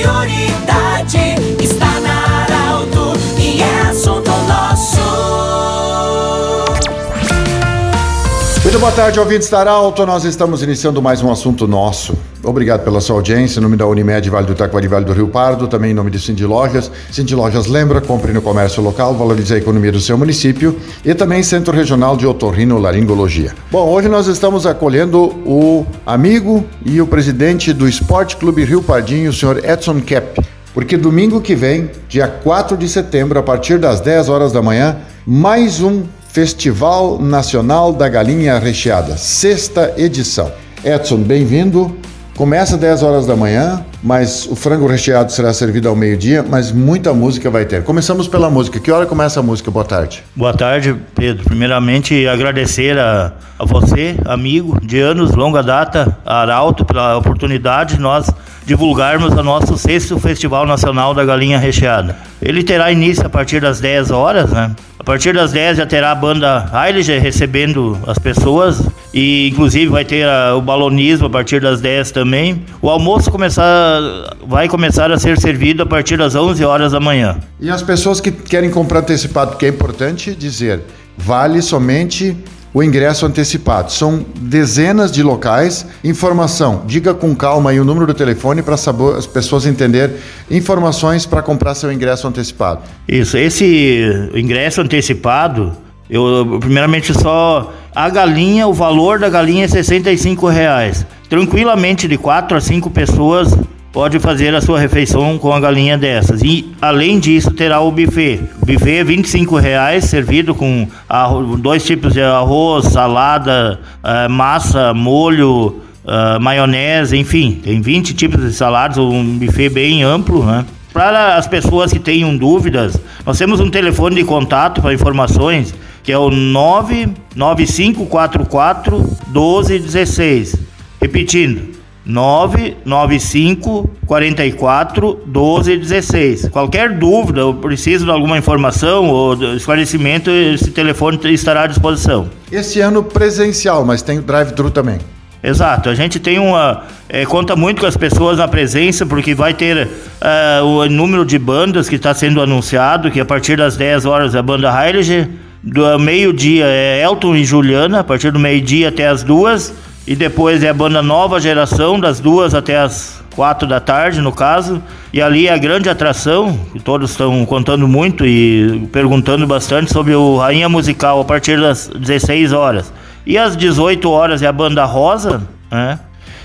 prioridad. Muito boa tarde, ouvintes da Arauto. Nós estamos iniciando mais um assunto nosso. Obrigado pela sua audiência. Em nome da Unimed Vale do Taquari Vale do Rio Pardo, também em nome de Cindy Lojas. Cindy Lojas lembra, compre no comércio local, valorize a economia do seu município e também Centro Regional de Otorrino Laringologia. Bom, hoje nós estamos acolhendo o amigo e o presidente do Esporte Clube Rio Pardinho, o senhor Edson Kepp. Porque domingo que vem, dia 4 de setembro, a partir das 10 horas da manhã, mais um Festival Nacional da Galinha Recheada, sexta edição. Edson, bem-vindo. Começa às 10 horas da manhã, mas o frango recheado será servido ao meio-dia, mas muita música vai ter. Começamos pela música. Que hora começa a música? Boa tarde. Boa tarde, Pedro. Primeiramente, agradecer a, a você, amigo de anos, longa data, a Arauto, pela oportunidade de nós divulgarmos o nosso sexto Festival Nacional da Galinha Recheada. Ele terá início a partir das 10 horas, né? A partir das 10 já terá a banda Heiliger recebendo as pessoas e inclusive vai ter a, o balonismo a partir das 10 também. O almoço começar, vai começar a ser servido a partir das 11 horas da manhã. E as pessoas que querem comprar antecipado, que é importante dizer, vale somente o ingresso antecipado. São dezenas de locais. Informação, diga com calma aí o número do telefone para as pessoas entenderem informações para comprar seu ingresso antecipado. Isso, esse ingresso antecipado, eu primeiramente só a galinha, o valor da galinha é 65 reais. Tranquilamente de 4 a 5 pessoas pode fazer a sua refeição com a galinha dessas. E além disso, terá o buffet. O buffet é 25 reais, servido com arroz, dois tipos de arroz, salada, uh, massa, molho, uh, maionese, enfim, tem 20 tipos de saladas, um buffet bem amplo, né? Para as pessoas que tenham dúvidas, nós temos um telefone de contato para informações, que é o 99544 1216. Repetindo, 995 44 12 16. Qualquer dúvida ou preciso de alguma informação ou esclarecimento, esse telefone estará à disposição. Esse ano presencial, mas tem drive-thru também. Exato, a gente tem uma. É, conta muito com as pessoas na presença, porque vai ter uh, o número de bandas que está sendo anunciado, que a partir das 10 horas é a banda Heilige, do meio-dia é Elton e Juliana, a partir do meio-dia até as duas e depois é a banda Nova Geração, das duas até as quatro da tarde, no caso. E ali é a grande atração, que todos estão contando muito e perguntando bastante sobre o Rainha Musical a partir das 16 horas. E às 18 horas é a banda Rosa, né?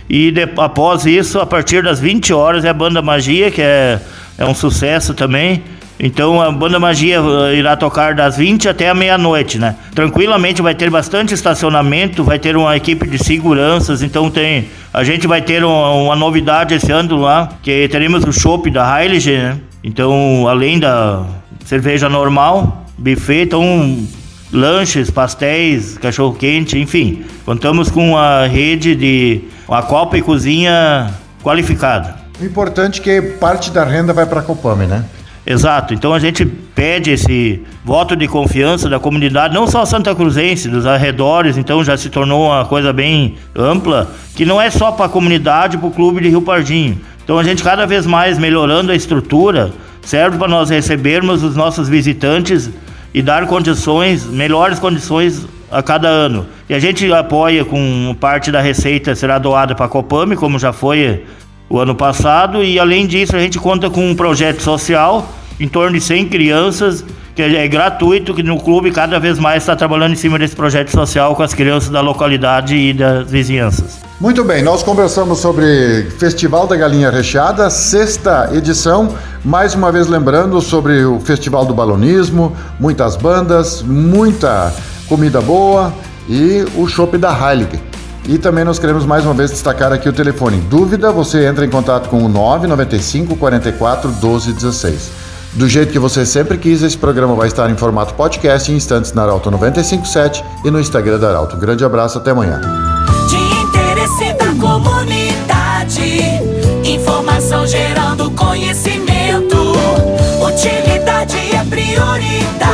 E de, após isso, a partir das 20 horas é a banda Magia, que é, é um sucesso também. Então a banda Magia eh, irá tocar das 20 até a meia-noite, né? Tranquilamente vai ter bastante estacionamento, vai ter uma equipe de seguranças, então tem. A gente vai ter uma, uma novidade esse ano lá, que teremos o chopp da Heilige, né? Então, além da cerveja normal, buffet, então lanches, pastéis, cachorro quente, enfim. Contamos com a rede de uma copa e cozinha qualificada. O importante é que parte da renda vai para a Copame, né? Exato. Então a gente pede esse voto de confiança da comunidade, não só Santa Cruzense, dos arredores, então já se tornou uma coisa bem ampla, que não é só para a comunidade, para o clube de Rio Pardinho. Então a gente cada vez mais melhorando a estrutura, serve para nós recebermos os nossos visitantes e dar condições, melhores condições a cada ano. E a gente apoia com parte da receita será doada para a Copame, como já foi o ano passado e além disso a gente conta com um projeto social em torno de 100 crianças que é gratuito que no clube cada vez mais está trabalhando em cima desse projeto social com as crianças da localidade e das vizinhanças. Muito bem, nós conversamos sobre Festival da Galinha Recheada, sexta edição. Mais uma vez lembrando sobre o Festival do Balonismo, muitas bandas, muita comida boa e o chopp da Heilig. E também nós queremos mais uma vez destacar aqui o telefone. Dúvida, você entra em contato com o 995 44 12 16. Do jeito que você sempre quis, esse programa vai estar em formato podcast em instantes na Arauto 957 e no Instagram da Arauto. Grande abraço, até amanhã. De interesse da comunidade, informação gerando conhecimento. Utilidade é prioridade.